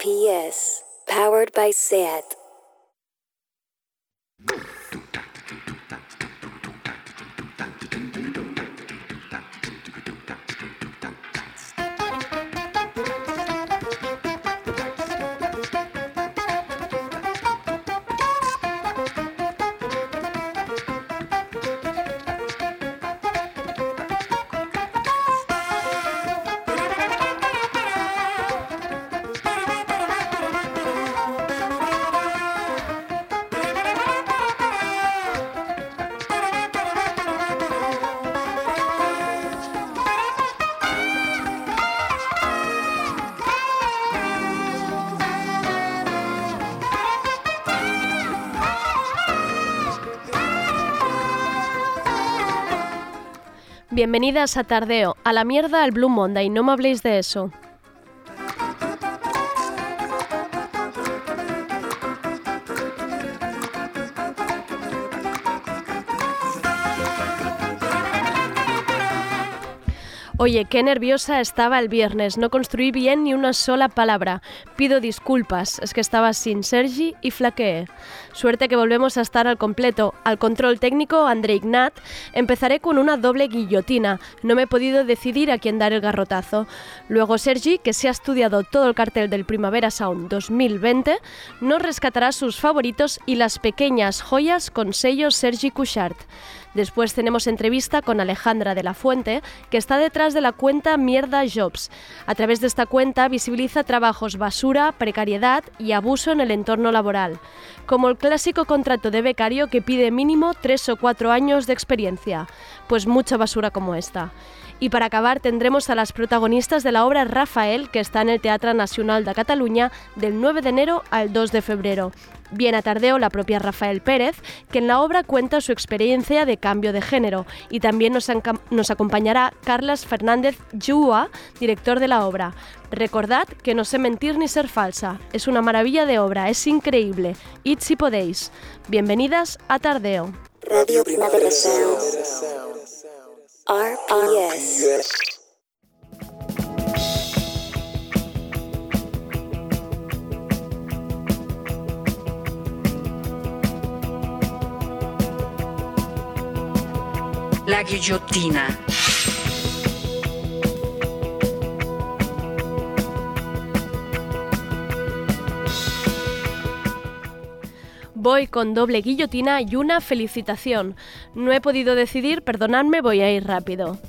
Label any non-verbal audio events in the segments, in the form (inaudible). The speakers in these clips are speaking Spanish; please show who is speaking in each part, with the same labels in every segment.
Speaker 1: RPS, powered by SAT.
Speaker 2: Bienvenidas a Tardeo, a la mierda al Blue Monday, no me habléis de eso. Oye, qué nerviosa estaba el viernes, no construí bien ni una sola palabra. Pido disculpas, es que estaba sin Sergi y flaqueé. Suerte que volvemos a estar al completo. Al control técnico, André Ignat. Empezaré con una doble guillotina. No me he podido decidir a quién dar el garrotazo. Luego Sergi, que se ha estudiado todo el cartel del Primavera Sound 2020, nos rescatará sus favoritos y las pequeñas joyas con sello Sergi Couchard. Después tenemos entrevista con Alejandra de la Fuente, que está detrás de la cuenta Mierda Jobs. A través de esta cuenta visibiliza trabajos basura, precariedad y abuso en el entorno laboral, como el clásico contrato de becario que pide mínimo tres o cuatro años de experiencia. Pues mucha basura como esta. Y para acabar tendremos a las protagonistas de la obra Rafael, que está en el Teatro Nacional de Cataluña del 9 de enero al 2 de febrero. Bien a tardeo la propia Rafael Pérez, que en la obra cuenta su experiencia de cambio de género, y también nos, nos acompañará Carlas Fernández Yua, director de la obra. Recordad que no sé mentir ni ser falsa, es una maravilla de obra, es increíble. Id si podéis. Bienvenidas a Tardeo.
Speaker 1: Radio Primavera Sound. RPS.
Speaker 3: La guillotina.
Speaker 2: Voy con doble guillotina y una felicitación. No he podido decidir, perdonadme, voy a ir rápido.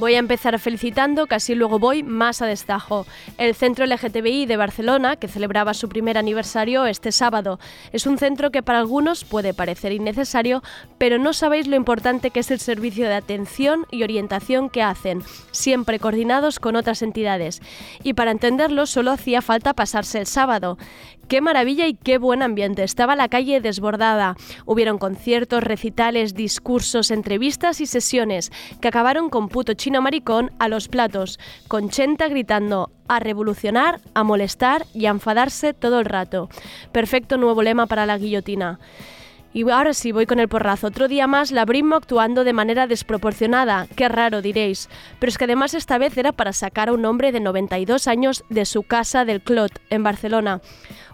Speaker 2: Voy a empezar felicitando, casi luego voy más a destajo. El Centro LGTBI de Barcelona, que celebraba su primer aniversario este sábado, es un centro que para algunos puede parecer innecesario, pero no sabéis lo importante que es el servicio de atención y orientación que hacen, siempre coordinados con otras entidades. Y para entenderlo solo hacía falta pasarse el sábado. Qué maravilla y qué buen ambiente. Estaba la calle desbordada. Hubieron conciertos, recitales, discursos, entrevistas y sesiones que acabaron con puto chino maricón a los platos, con Chenta gritando a revolucionar, a molestar y a enfadarse todo el rato. Perfecto nuevo lema para la guillotina. Y ahora sí, voy con el porrazo. Otro día más, la Brimmo actuando de manera desproporcionada. Qué raro, diréis. Pero es que además esta vez era para sacar a un hombre de 92 años de su casa del Clot, en Barcelona.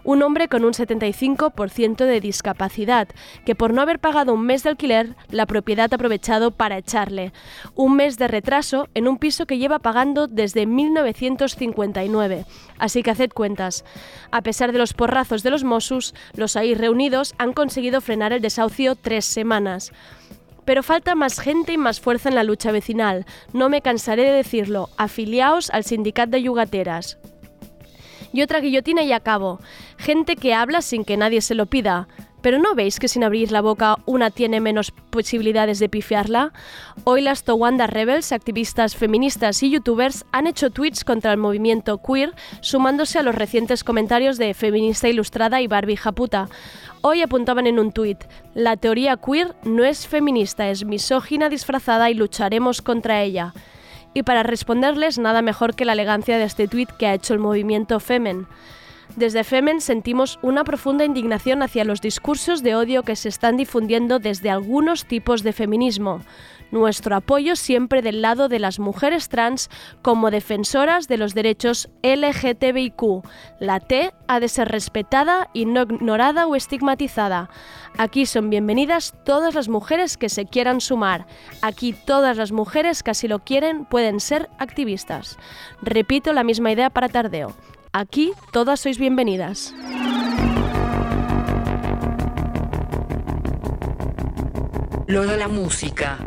Speaker 2: Un hombre con un 75% de discapacidad, que por no haber pagado un mes de alquiler, la propiedad ha aprovechado para echarle. Un mes de retraso en un piso que lleva pagando desde 1959. Así que haced cuentas. A pesar de los porrazos de los Mossos, los ahí reunidos han conseguido frenar el desahucio tres semanas. Pero falta más gente y más fuerza en la lucha vecinal. No me cansaré de decirlo. Afiliaos al sindicato de yugateras. Y otra guillotina y acabo. Gente que habla sin que nadie se lo pida. ¿Pero no veis que sin abrir la boca una tiene menos posibilidades de pifiarla? Hoy las Towanda Rebels, activistas feministas y youtubers han hecho tweets contra el movimiento queer, sumándose a los recientes comentarios de Feminista Ilustrada y Barbie Japuta. Hoy apuntaban en un tuit, la teoría queer no es feminista, es misógina disfrazada y lucharemos contra ella. Y para responderles, nada mejor que la elegancia de este tuit que ha hecho el movimiento Femen. Desde Femen sentimos una profunda indignación hacia los discursos de odio que se están difundiendo desde algunos tipos de feminismo. Nuestro apoyo siempre del lado de las mujeres trans como defensoras de los derechos LGTBIQ. La T ha de ser respetada y no ignorada o estigmatizada. Aquí son bienvenidas todas las mujeres que se quieran sumar. Aquí todas las mujeres que así lo quieren pueden ser activistas. Repito la misma idea para Tardeo. Aquí todas sois bienvenidas.
Speaker 3: Lo de la música.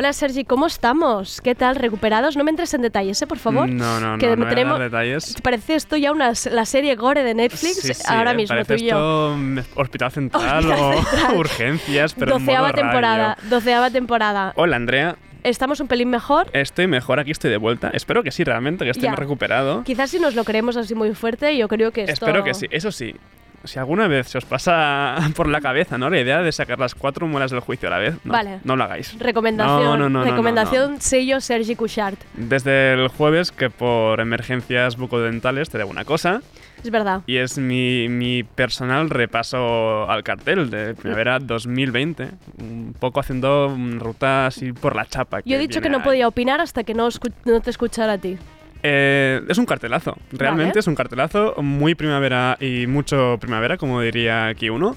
Speaker 2: Hola Sergi, ¿cómo estamos? ¿Qué tal? ¿Recuperados? No me entres en detalles, ¿eh? por favor.
Speaker 4: No, no, no,
Speaker 2: que
Speaker 4: no voy a
Speaker 2: tenemos-
Speaker 4: dar detalles.
Speaker 2: Parece esto ya una, la serie Gore de Netflix
Speaker 4: Sí, sí,
Speaker 2: ahora
Speaker 4: eh,
Speaker 2: mismo,
Speaker 4: parece
Speaker 2: tú y yo.
Speaker 4: esto mm, Hospital Central
Speaker 2: Hospital
Speaker 4: o
Speaker 2: Central. (laughs)
Speaker 4: Urgencias, pero en
Speaker 2: doceava
Speaker 4: radio.
Speaker 2: temporada, doceava temporada.
Speaker 4: Hola, Andrea.
Speaker 2: ¿Estamos un pelín mejor?
Speaker 4: Estoy mejor, aquí estoy de vuelta. Espero que sí, realmente, que más recuperado.
Speaker 2: Quizás si nos lo creemos así muy fuerte, yo creo que esto...
Speaker 4: Espero que sí. Eso sí, si alguna vez se os pasa (laughs) por la cabeza ¿no? la idea de sacar las cuatro muelas del juicio a la vez, no,
Speaker 2: Vale.
Speaker 4: no lo hagáis.
Speaker 2: Recomendación,
Speaker 4: No, no,
Speaker 2: recomendación sello Sergi Couchard.
Speaker 4: Desde el jueves, que por emergencias bucodentales te debo una cosa,
Speaker 2: Es verdad.
Speaker 4: y es mi, mi personal repaso al cartel de primavera 2020, un poco haciendo ruta así por la chapa.
Speaker 2: Yo he dicho que no
Speaker 4: ahí.
Speaker 2: podía opinar hasta que no, no te escuchara a ti.
Speaker 4: Eh, es un cartelazo, realmente
Speaker 2: Vale.
Speaker 4: es un cartelazo, muy primavera y mucho primavera, como diría aquí uno,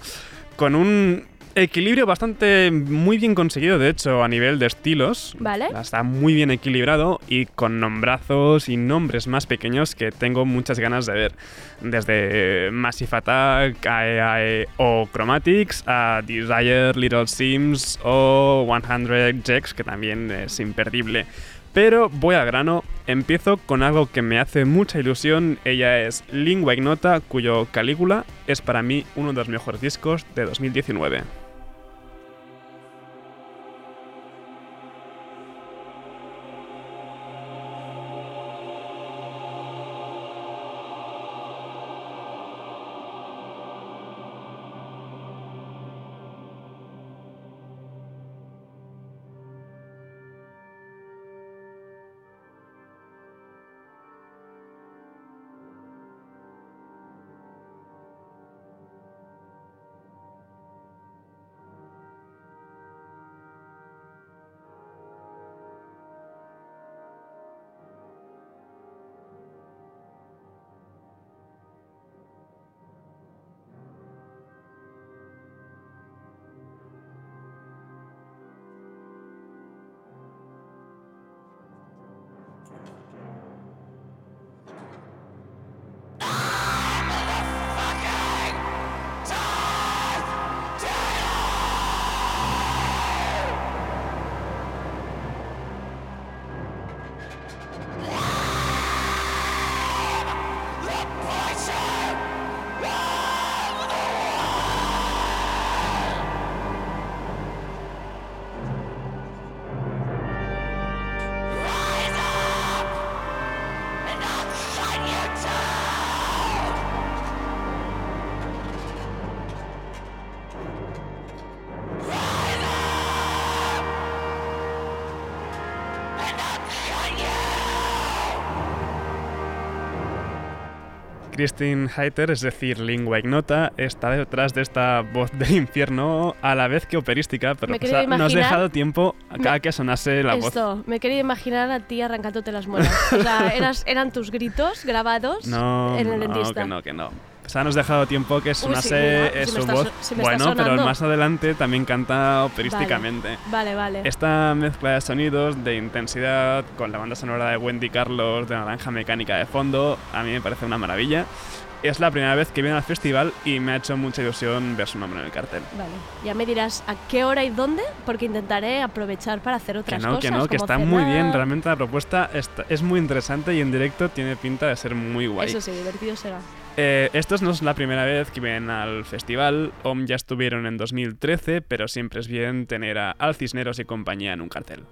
Speaker 4: con un equilibrio bastante muy bien conseguido, de hecho, a nivel de estilos.
Speaker 2: Vale.
Speaker 4: Está muy bien equilibrado y con nombrazos y nombres más pequeños que tengo muchas ganas de ver. Desde Massive Attack, AEAE o Chromatics, a Desire, Little Sims o 100 Jax, que también es imperdible. Pero voy al grano, empiezo con algo que me hace mucha ilusión. Ella es Lingua Ignota, cuyo Calígula es para mí uno de los mejores discos de 2019. Christine Heiter, es decir, lingua ignota, está detrás de esta voz del infierno a la vez que operística, pero pues, ha- no has
Speaker 2: imaginar-
Speaker 4: dejado tiempo a cada que sonase la voz.
Speaker 2: Esto, me quería imaginar a ti arrancándote las muelas. O sea, (laughs) eras, eran tus gritos grabados
Speaker 4: No,
Speaker 2: en el
Speaker 4: no,
Speaker 2: dentista.
Speaker 4: que no, que no. O sea, nos dejado tiempo que
Speaker 2: sí,
Speaker 4: sonase
Speaker 2: mira,
Speaker 4: eh,
Speaker 2: si me
Speaker 4: su
Speaker 2: está
Speaker 4: voz.
Speaker 2: si
Speaker 4: bueno, pero más adelante también canta operísticamente.
Speaker 2: Vale, vale.
Speaker 4: Esta mezcla de sonidos, de intensidad, con la banda sonora de Wendy Carlos, de Naranja Mecánica de fondo, a mí me parece una maravilla. Es la primera vez que viene al festival y me ha hecho mucha ilusión ver su nombre en el cartel.
Speaker 2: Vale, ya me dirás a qué hora y dónde, porque intentaré aprovechar para hacer
Speaker 4: Que
Speaker 2: otras
Speaker 4: no,
Speaker 2: cosas.
Speaker 4: que no, que
Speaker 2: como
Speaker 4: está muy bien.
Speaker 2: cenar.
Speaker 4: Realmente la propuesta está- es muy interesante y en directo tiene pinta de ser muy guay.
Speaker 2: Eso sí, divertido será.
Speaker 4: Eh, estos no es la primera vez que vienen al festival. OM ya estuvieron en 2013, pero siempre es bien tener a Al Cisneros y compañía en un cartel.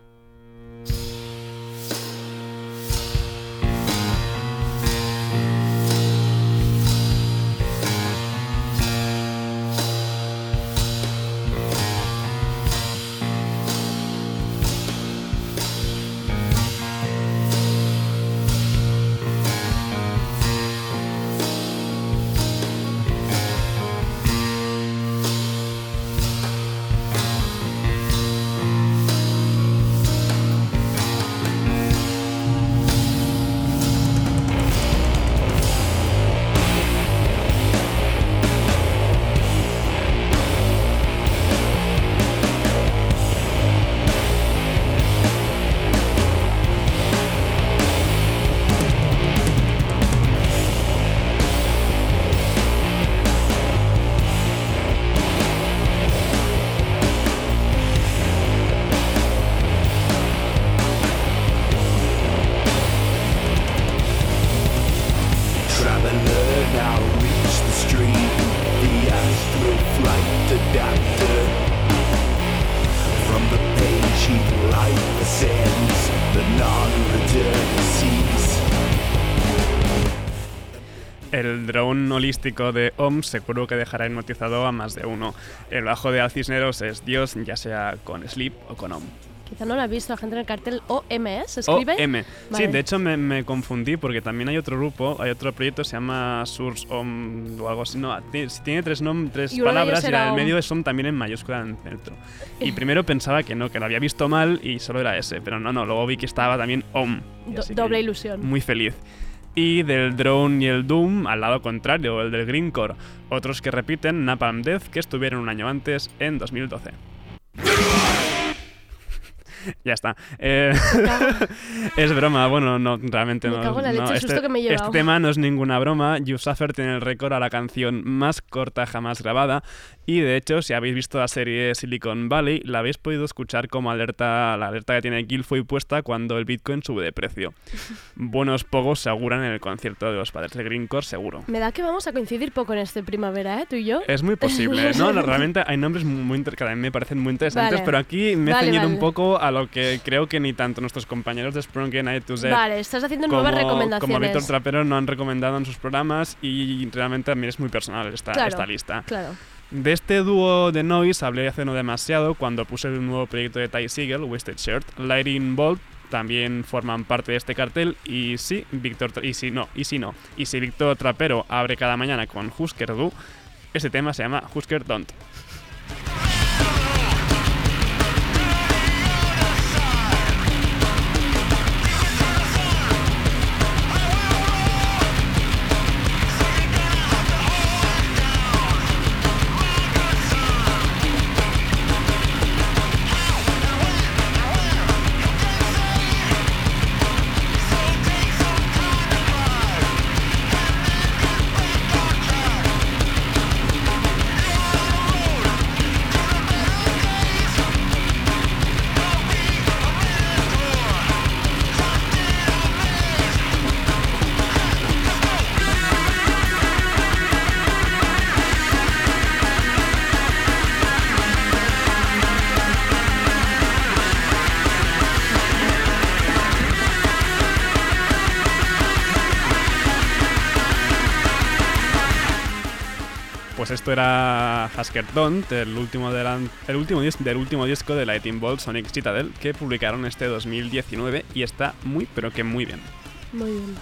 Speaker 4: Holístico de OM seguro que dejará hipnotizado a más de uno. El bajo de Al Cisneros es Dios, ya sea con Sleep o con OM.
Speaker 2: Quizá no lo ha visto la gente en el cartel OM, ¿se escribe?
Speaker 4: OM. Sí,
Speaker 2: Vale.
Speaker 4: de hecho me, me confundí porque también hay otro grupo, hay otro proyecto, se llama Source OM o algo así. No, ti- tiene tres, nom- tres
Speaker 2: Y
Speaker 4: palabras y la del medio es OM también en mayúscula en el centro. (laughs) Y primero pensaba que no, que lo había visto mal y solo era ese, pero no, no, luego vi que estaba también OM.
Speaker 2: Do- doble ilusión.
Speaker 4: Muy feliz. Y del Drone y el Doom, al lado contrario, el del Greencore. Otros que repiten Napalm Death, que estuvieron un año antes, en 2012. (laughs) ya está. Eh, (laughs) es broma, bueno, no, realmente
Speaker 2: Me
Speaker 4: no.
Speaker 2: cago en la leche,
Speaker 4: este,
Speaker 2: susto que me he
Speaker 4: este tema no es ninguna broma. You Suffer tiene el récord a la canción más corta jamás grabada. Y de hecho, si habéis visto la serie Silicon Valley, la habéis podido escuchar como alerta, la alerta que tiene Guilfoyle puesta cuando el Bitcoin sube de precio. (laughs) Buenos pogos se auguran en el concierto de los padres de Greencore, seguro.
Speaker 2: Me da que vamos a coincidir poco en este primavera, ¿eh? Tú y yo.
Speaker 4: Es muy posible, ¿no? Realmente hay nombres muy que a mí me parecen muy interesantes,
Speaker 2: Vale.
Speaker 4: pero aquí me he
Speaker 2: Vale,
Speaker 4: ceñido un poco a lo que creo que ni tanto nuestros compañeros de Sprungen, A to Z,
Speaker 2: Vale, estás haciendo
Speaker 4: como,
Speaker 2: nuevas
Speaker 4: como
Speaker 2: recomendaciones.
Speaker 4: Víctor Trapero no han recomendado en sus programas y realmente también es muy personal esta,
Speaker 2: Claro.
Speaker 4: esta lista.
Speaker 2: Claro.
Speaker 4: De este dúo de Noise hablé hace no demasiado cuando puse el nuevo proyecto de Ty Siegel, Wasted Shirt. Lighting Bolt también forman parte de este cartel y sí, Víctor y si no, y si no, y si Víctor Trapero abre cada mañana con Husker Du, este tema se llama Husker Don't. Esto era Husker Don't, el último, de la- el último del último disco de Lightning Bolt Sonic Citadel que publicaron este 2019 y está muy, pero que muy bien.
Speaker 2: Muy bien.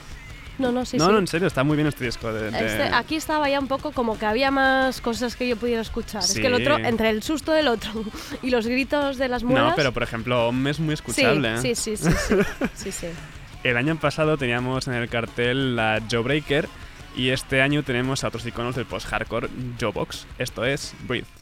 Speaker 2: No, no, sí,
Speaker 4: no,
Speaker 2: sí.
Speaker 4: no, en serio, está muy bien este disco. De, de-
Speaker 2: Este- aquí estaba ya un poco como que había más cosas que yo pudiera escuchar. Es que el
Speaker 4: Sí.
Speaker 2: otro, entre el susto del otro (laughs) y los gritos de las muelas.
Speaker 4: No, pero por ejemplo, Om es muy
Speaker 2: sí,
Speaker 4: escuchable. ¿eh?
Speaker 2: sí, sí, sí, sí, sí, sí. (laughs)
Speaker 4: El año pasado teníamos en el cartel la Jawbreaker y este año tenemos a otros iconos del post-hardcore Jawbox. Esto es Breathe.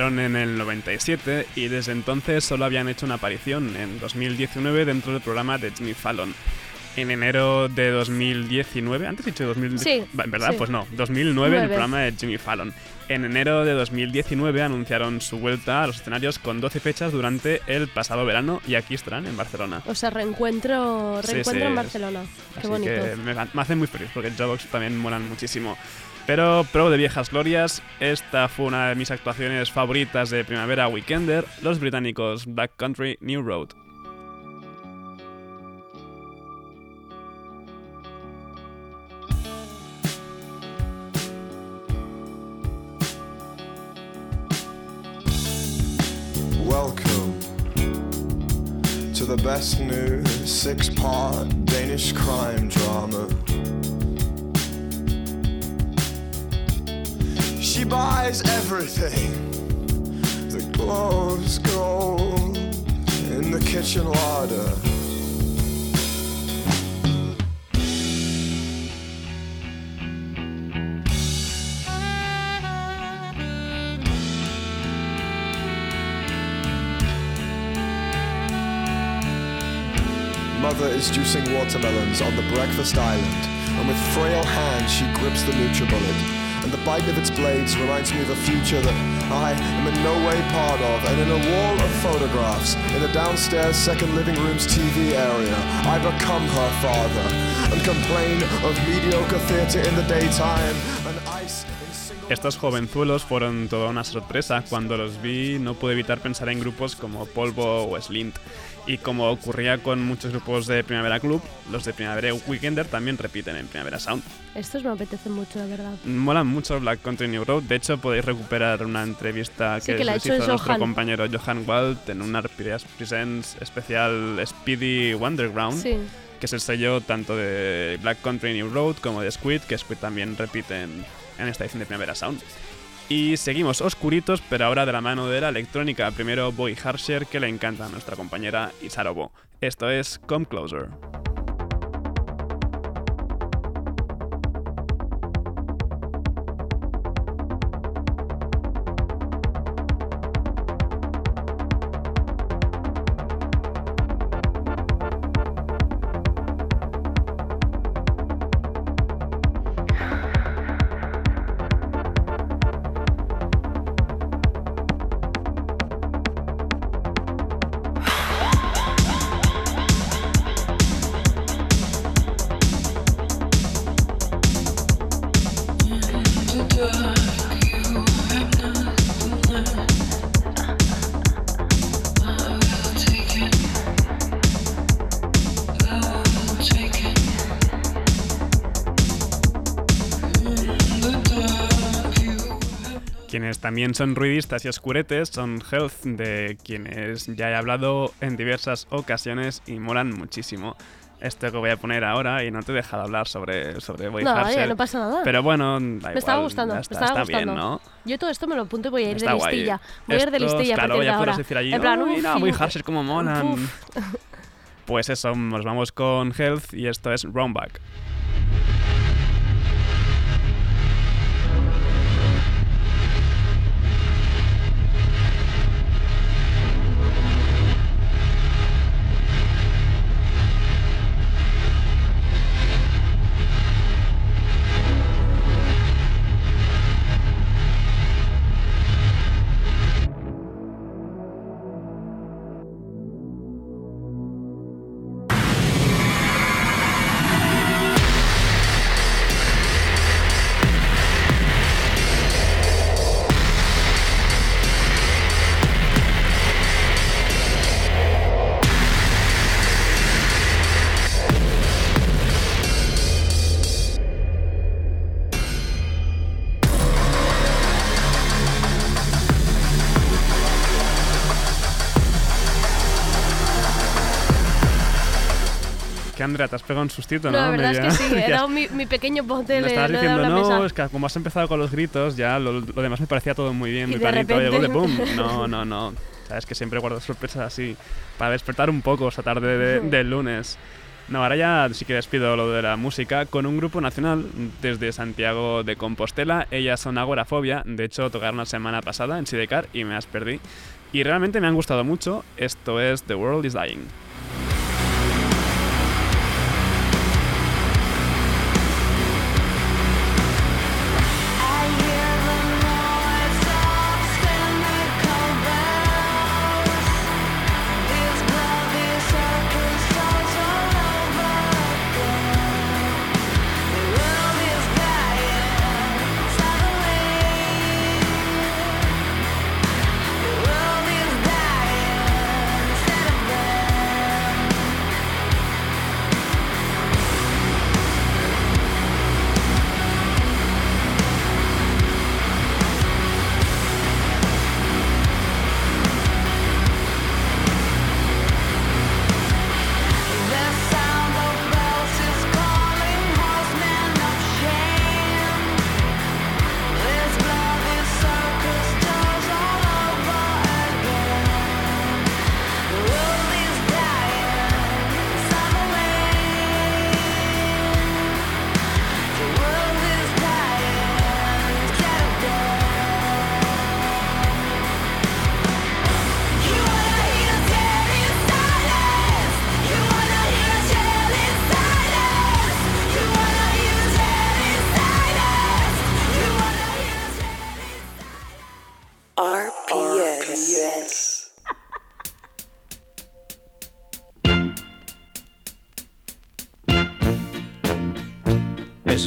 Speaker 4: En el 97 y desde entonces solo habían hecho una aparición en 2019 dentro del programa de Jimmy Fallon. En enero de 2019, antes he dicho 2000,
Speaker 2: Sí,
Speaker 4: verdad,
Speaker 2: sí.
Speaker 4: pues no, 2009 el
Speaker 2: Nueve.
Speaker 4: programa de Jimmy Fallon. En enero de 2019 anunciaron su vuelta a los escenarios con 12 fechas durante el pasado verano y aquí estarán en Barcelona.
Speaker 2: O sea, reencuentro, reencuentro
Speaker 4: sí.
Speaker 2: en Barcelona. Qué
Speaker 4: Así
Speaker 2: bonito.
Speaker 4: que me, me hace muy feliz porque Jawbox también molan muchísimo. Pero pro de viejas glorias, esta fue una de mis actuaciones favoritas de Primavera Weekender, los británicos Backcountry New Road.
Speaker 5: Welcome to the best new six part Danish crime drama. She buys everything that glows gold in the kitchen larder. Mother is juicing watermelons on the breakfast island, and with frail hands she grips the NutriBullet. And the bite of its blades reminds me of a future that I am in no way part of. And in a wall of photographs, in the downstairs second living room's TV area, I become her father and complain of mediocre theatre in the daytime and ice.
Speaker 4: Estos jovenzuelos fueron toda una sorpresa. Cuando los vi no pude evitar pensar en grupos como Polvo o Slint. Y como ocurría con muchos grupos de Primavera Club, los de Primavera Weekender también repiten en Primavera Sound.
Speaker 2: Estos me apetecen mucho, la verdad.
Speaker 4: Molan mucho Black Country New Road. De hecho, podéis recuperar una entrevista
Speaker 2: Sí,
Speaker 4: que, les
Speaker 2: hecho
Speaker 4: hizo nuestro compañero Johan Wald en un Arpireas Presents especial Speedy Wonderground,
Speaker 2: Sí.
Speaker 4: que es el sello tanto de Black Country New Road como de Squid, que Squid también repiten en esta edición de Primavera Sound. Y seguimos oscuritos, pero ahora de la mano de la electrónica. Primero Boy Harsher, que le encanta a nuestra compañera Isarobo. Esto es Come Closer. También son ruidistas y oscuretes son Health, de quienes ya he hablado en diversas ocasiones y molan muchísimo. Esto que voy a poner ahora y no te he dejado hablar sobre, sobre Boy
Speaker 2: No, oye, no pasa nada.
Speaker 4: Pero bueno, da
Speaker 2: me
Speaker 4: igual,
Speaker 2: estaba gustando,
Speaker 4: ya
Speaker 2: me
Speaker 4: está,
Speaker 2: estaba
Speaker 4: está
Speaker 2: gustando.
Speaker 4: bien, ¿no?
Speaker 2: Yo todo esto me lo apunto y voy a ir
Speaker 4: Está
Speaker 2: de listilla. Voy a ir de listilla
Speaker 4: claro, ya
Speaker 2: ahora.
Speaker 4: decir allí,
Speaker 2: en
Speaker 4: Boy Harsher cómo molan.
Speaker 2: uf".
Speaker 4: Pues eso, nos vamos con Health y esto es Roundback. Que Andrea, te has pegado un sustito, ¿no?
Speaker 2: No, la verdad es
Speaker 4: Media-
Speaker 2: que sí, (laughs) he dado mi, mi pequeño bote de
Speaker 4: estabas diciendo, no,
Speaker 2: mesa.
Speaker 4: es que como has empezado con los gritos, ya lo, lo demás me parecía todo muy bien,
Speaker 2: Y
Speaker 4: muy
Speaker 2: de
Speaker 4: planito, y de ¡pum! (laughs) No, no, no. Sabes que siempre guardo sorpresas así, para despertar un poco esta tarde de- del lunes. No, ahora ya sí que despido lo de la música con un grupo nacional desde Santiago de Compostela. Ellas son Agorafobia, de hecho tocaron la semana pasada en Sidecar y me las perdí. Y realmente me han gustado mucho. Esto es The World is Dying.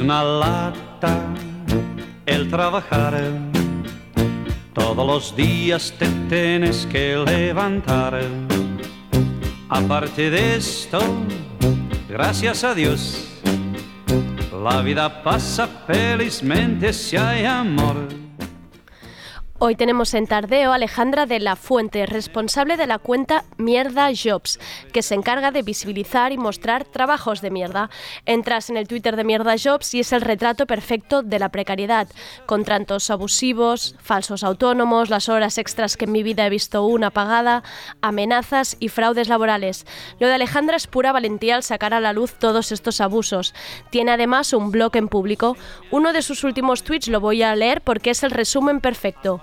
Speaker 6: Una lata el trabajar. Todos los días te tienes que levantar. Aparte de esto, gracias a Dios, la vida pasa felizmente si hay amor.
Speaker 2: Hoy tenemos en Tardeo a Alejandra de la Fuente, responsable de la cuenta Mierda Jobs, que se encarga de visibilizar y mostrar trabajos de mierda. Entras en el Twitter de Mierda Jobs y es el retrato perfecto de la precariedad, con tratos abusivos, falsos autónomos, las horas extras que en mi vida he visto una pagada, amenazas y fraudes laborales. Lo de Alejandra es pura valentía al sacar a la luz todos estos abusos. Tiene además un blog en público. Uno de sus últimos tweets lo voy a leer porque es el resumen perfecto.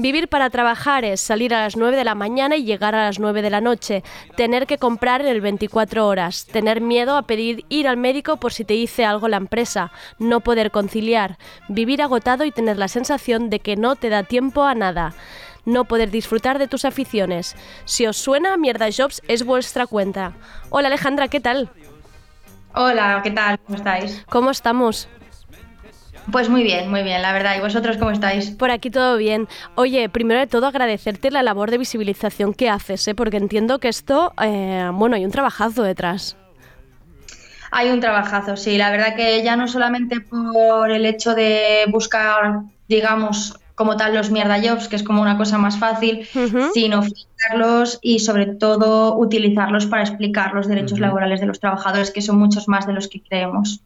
Speaker 2: Vivir para trabajar es salir a las 9 de la mañana y llegar a las 9 de la noche, tener que comprar en el 24 horas, tener miedo a pedir ir al médico por si te dice algo la empresa, no poder conciliar, vivir agotado y tener la sensación de que no te da tiempo a nada. No poder disfrutar de tus aficiones. Si os suena, Mierda Jobs es vuestra cuenta. Hola Alejandra, ¿qué tal?
Speaker 7: Hola, ¿qué tal? ¿Cómo estáis?
Speaker 2: ¿Cómo estamos?
Speaker 7: Pues muy bien, muy bien, la verdad. ¿Y vosotros cómo estáis?
Speaker 2: Por aquí todo bien. Oye, primero de todo agradecerte la labor de visibilización que haces, ¿eh? porque entiendo que esto, eh, bueno, hay un trabajazo detrás.
Speaker 7: Hay un trabajazo, sí. La verdad que ya no solamente por el hecho de buscar, digamos, como tal los mierda jobs, que es como una cosa más fácil, sino fijarlos y sobre todo utilizarlos para explicar los derechos laborales de los trabajadores, que son muchos más de los que creemos.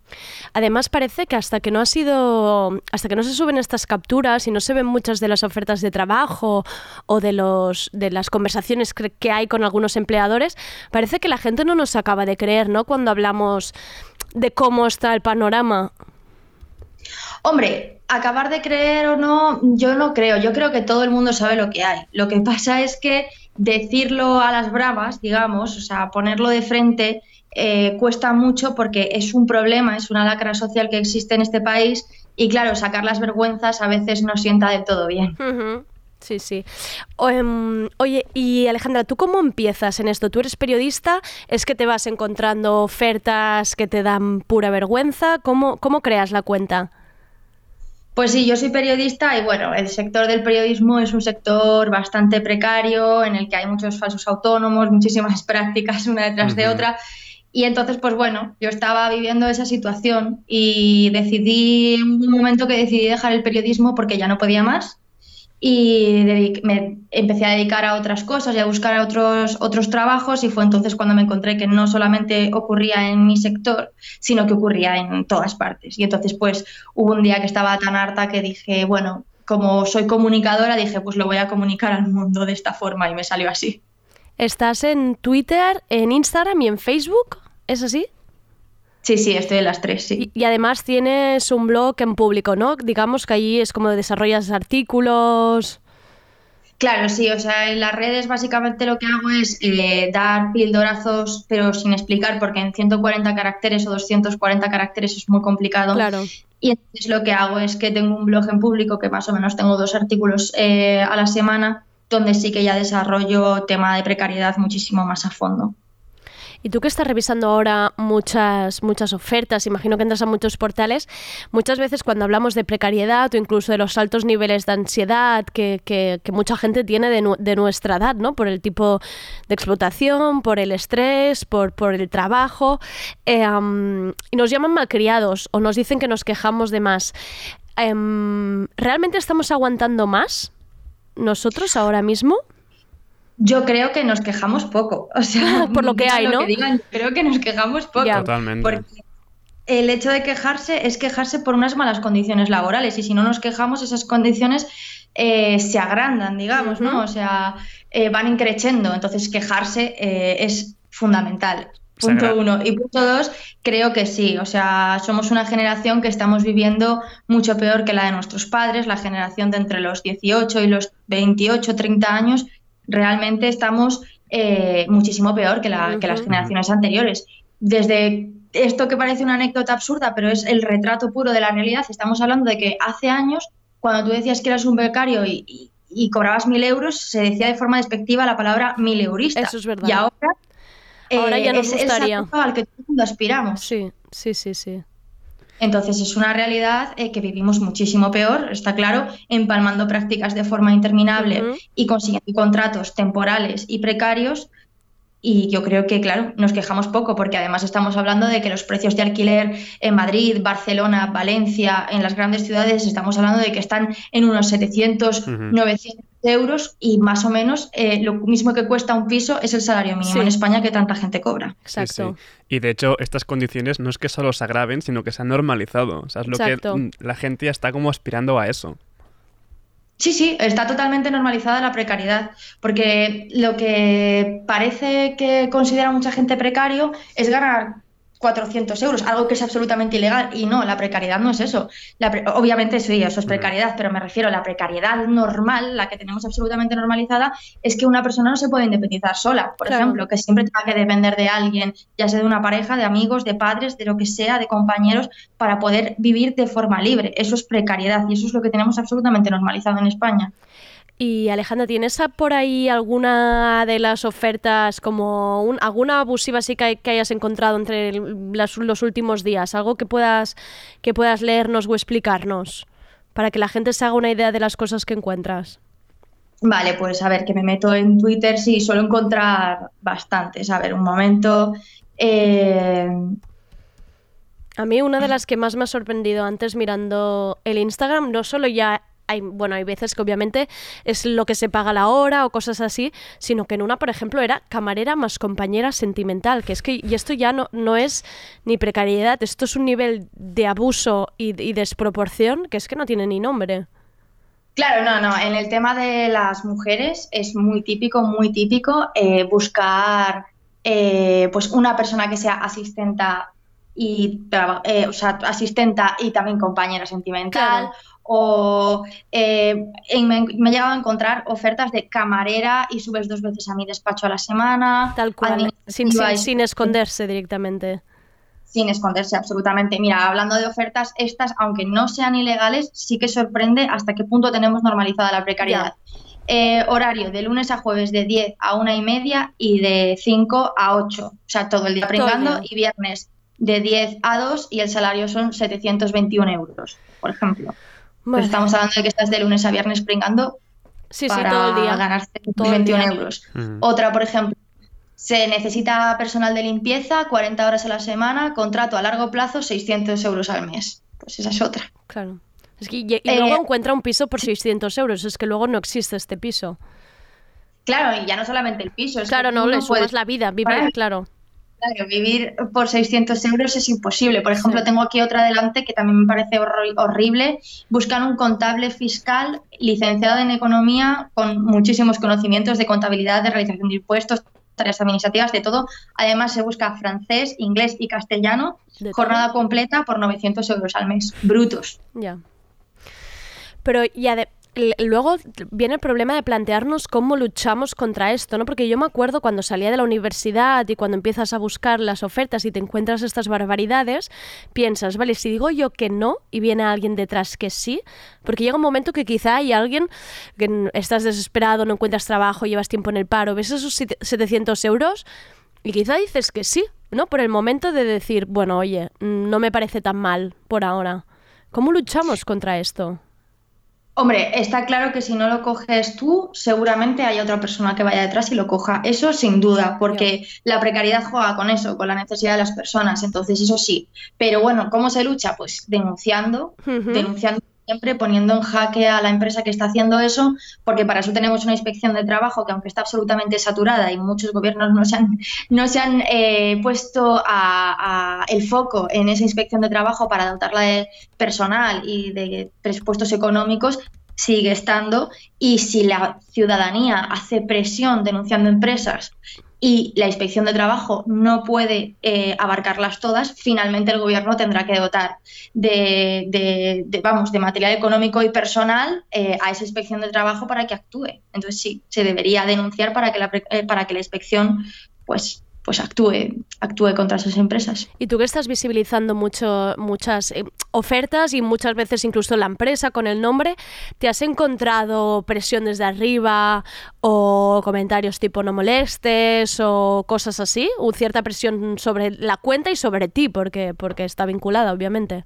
Speaker 2: Además parece que hasta que no ha sido, hasta que no se suben estas capturas y no se ven muchas de las ofertas de trabajo o de los de las conversaciones que hay con algunos empleadores, parece que la gente no nos acaba de creer, ¿no? Cuando hablamos de cómo está el panorama.
Speaker 7: Hombre, acabar de creer o no, yo no creo. Yo creo que todo el mundo sabe lo que hay. Lo que pasa es que decirlo a las bravas, digamos, o sea, ponerlo de frente, eh, cuesta mucho porque es un problema, es una lacra social que existe en este país y claro, sacar las vergüenzas a veces no sienta del todo bien.
Speaker 2: Sí, sí. Em, oye, y Alejandra, ¿tú cómo empiezas en esto? ¿Tú eres periodista? ¿Es que te vas encontrando ofertas que te dan pura vergüenza? ¿Cómo, cómo creas la cuenta?
Speaker 7: Pues sí, yo soy periodista y bueno, el sector del periodismo es un sector bastante precario en el que hay muchos falsos autónomos, muchísimas (laughs) prácticas una detrás de otra. Y entonces, pues bueno, yo estaba viviendo esa situación y decidí, hubo un momento que decidí dejar el periodismo porque ya no podía más y me empecé a dedicar a otras cosas y a buscar otros, otros trabajos y fue entonces cuando me encontré que no solamente ocurría en mi sector, sino que ocurría en todas partes. Y entonces pues hubo un día que estaba tan harta que dije, bueno, como soy comunicadora, dije, pues lo voy a comunicar al mundo de esta forma y me salió así.
Speaker 2: ¿Estás en Twitter, en Instagram y en Facebook? ¿Es así?
Speaker 7: Sí, sí, estoy en las tres, sí.
Speaker 2: Y, y además tienes un blog en público, ¿no? Digamos que allí es como desarrollas artículos.
Speaker 7: Claro, sí, o sea, en las redes básicamente lo que hago es eh, dar pildorazos, pero sin explicar, porque en 140 caracteres o 240 caracteres es muy complicado.
Speaker 2: Claro.
Speaker 7: Y entonces lo que hago es que tengo un blog en público, que más o menos tengo dos artículos eh, a la semana, donde sí que ya desarrollo tema de precariedad muchísimo más a fondo.
Speaker 2: Y tú que estás revisando ahora muchas, muchas ofertas, imagino que entras a muchos portales, muchas veces cuando hablamos de precariedad o incluso de los altos niveles de ansiedad que, que- mucha gente tiene de, nu- de nuestra edad, ¿no? Por el tipo de explotación, por el estrés, por, por el trabajo, am, y nos llaman malcriados o nos dicen que nos quejamos de más. Em, ¿Realmente estamos aguantando más nosotros ahora mismo?
Speaker 7: Yo creo que nos quejamos poco. O sea, (laughs)
Speaker 2: Por lo que hay, ¿no?
Speaker 7: que digan, creo que nos quejamos poco.
Speaker 2: Ya.
Speaker 4: Totalmente.
Speaker 7: Porque el hecho de quejarse es quejarse por unas malas condiciones laborales y si no nos quejamos, esas condiciones eh, se agrandan, digamos. ¿no? O sea, eh, van increciendo. Entonces, quejarse eh, es fundamental. Punto uno. Y punto dos, creo que sí. O sea, somos una generación que estamos viviendo mucho peor que la de nuestros padres, la generación de entre los 18 y los 28, 30 años. Realmente estamos eh, muchísimo peor que, la- que las generaciones anteriores. Desde esto que parece una anécdota absurda, pero es el retrato puro de la realidad. Estamos hablando de que hace años, cuando tú decías que eras un becario y, y- y cobrabas mil euros, se decía de forma despectiva la palabra mil eurista.
Speaker 2: Eso es verdad.
Speaker 7: Y ahora,
Speaker 2: Ahora ya nos
Speaker 7: es el
Speaker 2: gustaría.
Speaker 7: salto al que todo el mundo aspiramos.
Speaker 2: Sí, sí, sí, sí.
Speaker 7: Entonces es una realidad eh, que vivimos muchísimo peor, está claro, empalmando prácticas de forma interminable y consiguiendo contratos temporales y precarios. Y yo creo que, claro, nos quejamos poco porque además estamos hablando de que los precios de alquiler en Madrid, Barcelona, Valencia, en las grandes ciudades, estamos hablando de que están en unos 700,
Speaker 4: Ujú.
Speaker 7: 900 euros y más o menos eh, lo mismo que cuesta un piso es el salario mínimo
Speaker 2: Sí.
Speaker 7: en España que tanta gente cobra.
Speaker 2: Exacto.
Speaker 4: sí. Y de hecho, estas condiciones no es que solo se agraven, sino que se han normalizado. O sea, es lo
Speaker 2: Exacto.
Speaker 4: que mm, la gente ya está como aspirando a eso.
Speaker 7: Sí, sí, está totalmente normalizada la precariedad, porque lo que parece que considera mucha gente precario es ganar 400 euros, algo que es absolutamente ilegal. Y no, la precariedad no es eso. La pre- obviamente sí, eso es precariedad, pero me refiero a la precariedad normal, la que tenemos absolutamente normalizada, es que una persona no se puede independizar sola, por
Speaker 2: Claro.
Speaker 7: ejemplo, que siempre tenga que depender de alguien, ya sea de una pareja, de amigos, de padres, de lo que sea, de compañeros, para poder vivir de forma libre. Eso es precariedad y eso es lo que tenemos absolutamente normalizado en España.
Speaker 2: Y Alejandra, ¿tienes por ahí alguna de las ofertas, como un- alguna abusiva sí que, hay- que hayas encontrado entre el- las- los últimos días? Algo que puedas, que puedas leernos o explicarnos, para que la gente se haga una idea de las cosas que encuentras.
Speaker 7: Vale, pues a ver, que me meto en Twitter, sí, suelo encontrar bastantes. A ver, un momento. Eh,
Speaker 2: A mí una de las que más me ha sorprendido antes mirando el Instagram, no solo ya hay, bueno, hay veces que obviamente es lo que se paga la hora o cosas así, sino que en una, por ejemplo, era camarera más compañera sentimental, que es que, y esto ya no, no es ni precariedad, esto es un nivel de abuso y, y desproporción que es que no tiene ni nombre.
Speaker 7: Claro, no, no. En el tema de las mujeres es muy típico, muy típico eh, buscar eh, pues una persona que sea asistenta y eh, o sea, asistenta y también compañera sentimental.
Speaker 2: Claro.
Speaker 7: O eh, en- me, me he llegado a encontrar ofertas de camarera y subes dos veces a mi despacho a la semana.
Speaker 2: Tal cual, sin, esconderse directamente.
Speaker 7: sin esconderse absolutamente. Mira, hablando de ofertas, estas, aunque no sean ilegales, sí que sorprende hasta qué punto tenemos normalizada la precariedad. Eh, horario de lunes a jueves de 10 a 1 y media y de 5 a 8. O sea, todo el día pringando y viernes de 10 a 2 y el salario son 721 euros, por ejemplo. Pues estamos hablando de que estás de lunes a viernes pringando
Speaker 2: Sí, sí,
Speaker 7: para
Speaker 2: todo el día.
Speaker 7: ganar
Speaker 2: Todo el
Speaker 7: 721
Speaker 2: día.
Speaker 7: euros.
Speaker 4: Ujú.
Speaker 7: Otra, por ejemplo, se necesita personal de limpieza, 40 horas a la semana, contrato a largo plazo, 600 euros al mes. Pues esa es otra.
Speaker 2: Claro. Es que, y, y
Speaker 7: Eh,
Speaker 2: luego encuentra un piso por 600 euros, es que luego no existe este piso.
Speaker 7: Claro, y ya no solamente el piso, es
Speaker 2: Claro,
Speaker 7: que
Speaker 2: no, le
Speaker 7: puedes-
Speaker 2: sumas la vida, vivir,
Speaker 7: Claro.
Speaker 2: claro.
Speaker 7: Claro, vivir por 600 euros es imposible. Por ejemplo,
Speaker 2: Sí.
Speaker 7: tengo aquí otra adelante que también me parece horri- horrible. Buscan un contable fiscal licenciado en economía con muchísimos conocimientos de contabilidad, de realización de impuestos, tareas administrativas, de todo. Además, se busca francés, inglés y castellano,
Speaker 2: De
Speaker 7: jornada completa por 900 euros al mes. Brutos.
Speaker 2: Ya. Pero l- luego viene el problema de plantearnos cómo luchamos contra esto, ¿no? Porque yo me acuerdo cuando salía de la universidad y cuando empiezas a buscar las ofertas y te encuentras estas barbaridades, piensas, vale, si digo yo que no y viene alguien detrás que sí, porque llega un momento que quizá hay alguien que estás desesperado, no encuentras trabajo, llevas tiempo en el paro, ves esos siete- 700 euros y quizá dices que sí, ¿no? Por el momento de decir, bueno, oye, mm, no me parece tan mal por ahora. ¿Cómo luchamos contra esto?
Speaker 7: Hombre, está claro que si no lo coges tú, seguramente hay otra persona que vaya detrás y lo coja. Eso sin duda, porque la precariedad juega con eso, con la necesidad de las personas. Entonces, eso sí. Pero bueno, ¿cómo se lucha? Pues denunciando, denunciando siempre, poniendo en jaque a la empresa que está haciendo eso, porque para eso tenemos una inspección de trabajo que aunque está absolutamente saturada y muchos gobiernos no se han, no se han eh, puesto a- el foco en esa inspección de trabajo para dotarla de personal y de presupuestos económicos, sigue estando. Y si la ciudadanía hace presión denunciando empresas y la inspección de trabajo no puede eh, abarcarlas todas, finalmente el gobierno tendrá que dotar de, de- de, vamos, de material económico y personal eh, a esa inspección de trabajo para que actúe. Entonces sí, se debería denunciar para que la, eh, para que la inspección pues pues actúe, actúe contra esas empresas.
Speaker 2: Y tú que estás visibilizando mucho, muchas eh, ofertas y muchas veces incluso la empresa con el nombre, ¿te has encontrado presión desde arriba o comentarios tipo no molestes o cosas así? ¿O cierta presión sobre la cuenta y sobre ti? Porque, porque está vinculada, obviamente.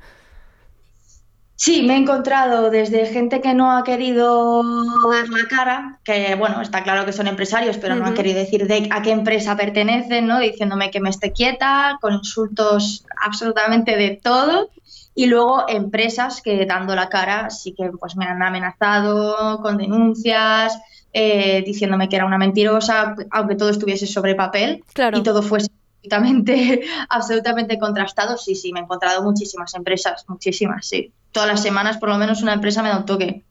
Speaker 7: Sí, me he encontrado desde gente que no ha querido dar la cara, que bueno, está claro que son empresarios, pero no han querido decir de a qué empresa pertenecen, ¿no? Diciéndome que me esté quieta, con insultos absolutamente de todo. Y luego empresas que dando la cara sí que pues me han amenazado con denuncias, eh, diciéndome que era una mentirosa, aunque todo estuviese sobre papel
Speaker 2: Claro.
Speaker 7: y todo fuese absolutamente, (laughs) absolutamente contrastado. Sí, sí, me he encontrado muchísimas empresas, muchísimas, sí. Todas las semanas por lo menos una empresa me da un toque.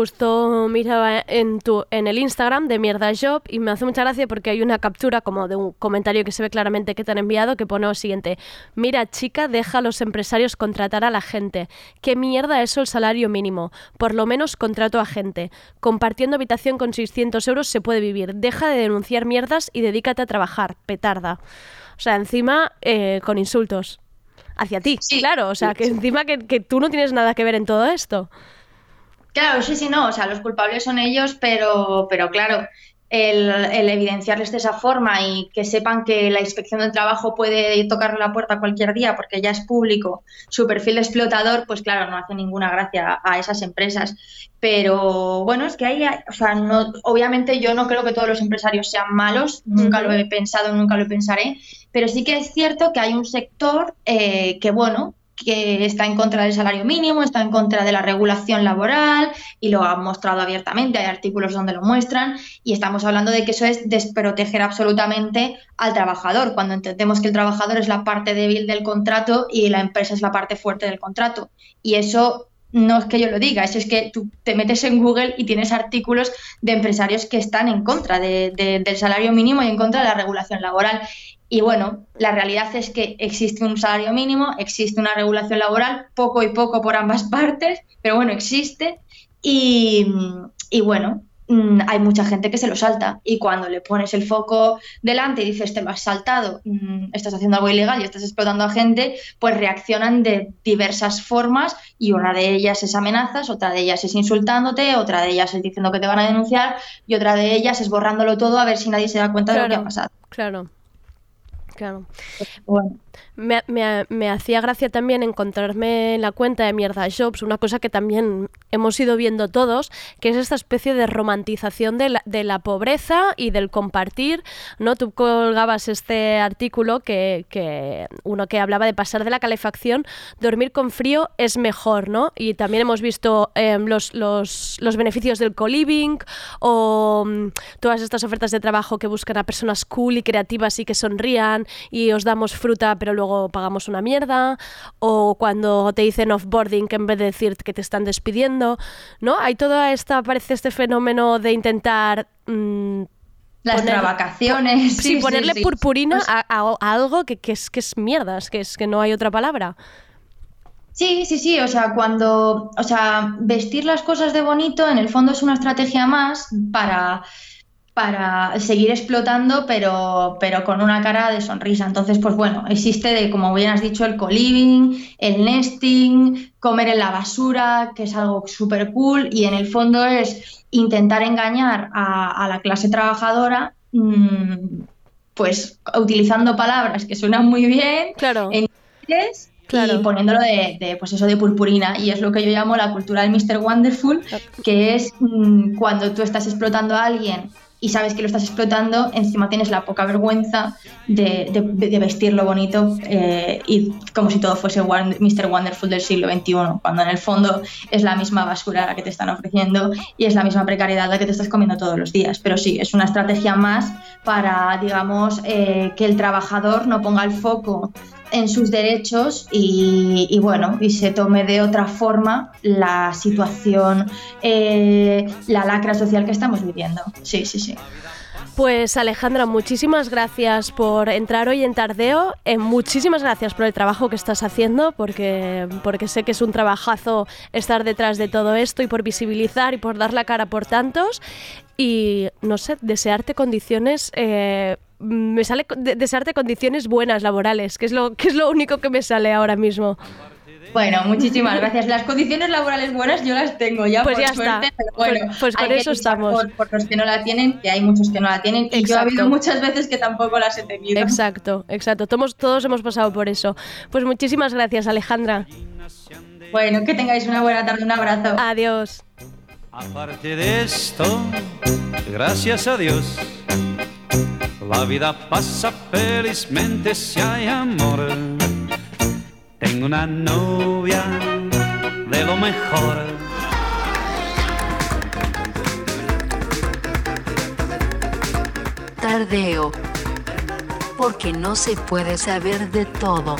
Speaker 2: Justo miraba en tu en el Instagram de Mierda Job y me hace mucha gracia porque hay una captura como de un comentario que se ve claramente que te han enviado que pone lo siguiente: Mira, chica, deja a los empresarios contratar a la gente. ¿Qué mierda es eso el salario mínimo? Por lo menos contrato a gente. Compartiendo habitación con 600 euros se puede vivir. Deja de denunciar mierdas y dedícate a trabajar, petarda. O sea, encima eh, con insultos. Hacia ti,
Speaker 7: Sí.
Speaker 2: claro. O sea, que encima que, que tú no tienes nada que ver en todo esto.
Speaker 7: Claro, sí, sí, no, o sea, los culpables son ellos, pero, pero claro, el, el evidenciarles de esa forma y que sepan que la inspección del trabajo puede tocarle la puerta cualquier día porque ya es público su perfil de explotador, pues claro, no hace ninguna gracia a esas empresas. Pero bueno, es que hay, o sea, no, obviamente yo no creo que todos los empresarios sean malos, nunca lo he pensado, nunca lo pensaré, pero sí que es cierto que hay un sector eh, que, bueno, que está en contra del salario mínimo, está en contra de la regulación laboral y lo han mostrado abiertamente, hay artículos donde lo muestran y estamos hablando de que eso es desproteger absolutamente al trabajador, cuando entendemos que el trabajador es la parte débil del contrato y la empresa es la parte fuerte del contrato. Y eso no es que yo lo diga, eso es que tú te metes en Google y tienes artículos de empresarios que están en contra de- de- del salario mínimo y en contra de la regulación laboral. Y bueno, la realidad es que existe un salario mínimo, existe una regulación laboral, poco y poco por ambas (laughs) partes, pero bueno, existe. Y, y bueno, mm, hay mucha gente que se lo salta. Y cuando le pones el foco delante y dices, te lo has saltado, mm, estás haciendo algo ilegal y estás explotando a gente, pues reaccionan de diversas formas y una de ellas es amenazas, otra de ellas es insultándote, otra de ellas es diciendo que te van a denunciar y otra de ellas es borrándolo todo a ver si nadie se da cuenta de lo que ha pasado.
Speaker 2: Claro. Claro. Me, hacía gracia también encontrarme en la cuenta de Mierda Jobs una cosa que también hemos ido viendo todos, que es esta especie de romantización de la, pobreza y del compartir. ¿no? Tú colgabas este artículo que, uno que hablaba de pasar de la calefacción, dormir con frío es mejor, ¿no? Y también hemos visto em, los beneficios del co-living o mm, todas estas ofertas de trabajo que buscan a personas cool y creativas y que sonrían y os damos fruta pero luego pagamos una mierda o cuando te dicen offboarding que en vez de decir que te están despidiendo, ¿no? Hay toda esta, parece este fenómeno de intentar... mm,
Speaker 7: Las
Speaker 2: poner-
Speaker 7: vacaciones. (laughs)
Speaker 2: sí, ponerle purpurina a, a- a algo que, que es, que es mierdas, que es que no hay otra palabra.
Speaker 7: Sí, sí, sí, o sea, cuando, o sea, vestir las cosas de bonito en el fondo es una estrategia más para, para seguir explotando, pero, pero con una cara de sonrisa. Entonces, pues bueno, existe, de, como bien has dicho, el co-living, el nesting, comer en la basura, que es algo súper cool, y en el fondo es intentar engañar a, a la clase trabajadora, mm, pues utilizando palabras que suenan muy bien,
Speaker 2: Claro.
Speaker 7: en inglés
Speaker 2: Claro.
Speaker 7: y poniéndolo de, de, pues eso de purpurina y es lo que yo llamo la cultura del Mr. Wonderful que es mm, cuando tú estás explotando a alguien y sabes que lo estás explotando encima tienes la poca vergüenza de, vestirlo bonito eh, y como si todo fuese Mr. Wonderful del siglo XXI cuando en el fondo es la misma basura la que te están ofreciendo y es la misma precariedad la que te estás comiendo todos los días pero sí es una estrategia más para digamos eh, que el trabajador no ponga el foco en sus derechos y, bueno, y se tome de otra forma la situación, eh, la lacra social que estamos viviendo. Sí, sí, sí.
Speaker 2: Pues Alejandra, muchísimas gracias por entrar hoy en Tardeo. Eh, muchísimas gracias por el trabajo que estás haciendo, porque, porque sé que es un trabajazo estar detrás de todo esto y por visibilizar y por dar la cara por tantos. Y no sé, desearte condiciones eh, me sale de- desearte condiciones buenas laborales, que es lo que es lo único que me sale ahora mismo.
Speaker 7: Bueno, muchísimas gracias. Las condiciones laborales buenas yo las tengo ya,
Speaker 2: Pues
Speaker 7: por
Speaker 2: ya
Speaker 7: suerte,
Speaker 2: está.
Speaker 7: pero bueno,
Speaker 2: Pues- pues
Speaker 7: hay
Speaker 2: con eso estamos.
Speaker 7: Por, por los que no la tienen, que hay muchos que no la tienen, y yo ha habido muchas veces que tampoco las he tenido.
Speaker 2: Exacto, exacto. Todos, todos hemos pasado por eso. Pues muchísimas gracias, Alejandra.
Speaker 7: Bueno, que tengáis una buena tarde, un abrazo.
Speaker 2: Adiós.
Speaker 6: Aparte de esto, gracias a Dios, la vida pasa felizmente si hay amor. Tengo una novia de lo mejor.
Speaker 3: Tardeo. Porque no se puede saber de todo.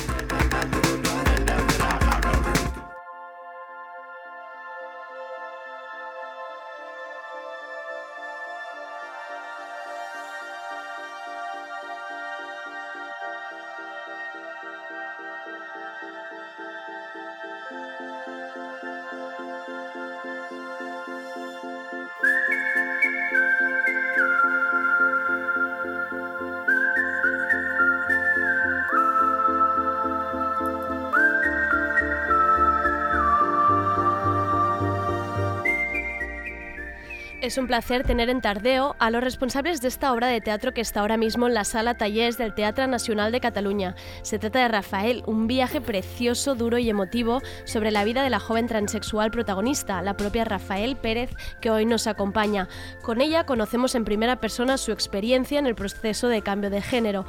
Speaker 2: Es un placer tener en Tardeo a los responsables de esta obra de teatro que está ahora mismo en la sala Tallers del Teatro Nacional de Cataluña. Se trata de Rafael, un viaje precioso, duro y emotivo sobre la vida de la joven transexual protagonista, la propia Rafael Pérez, que hoy nos acompaña. Con ella conocemos en primera persona su experiencia en el proceso de cambio de género.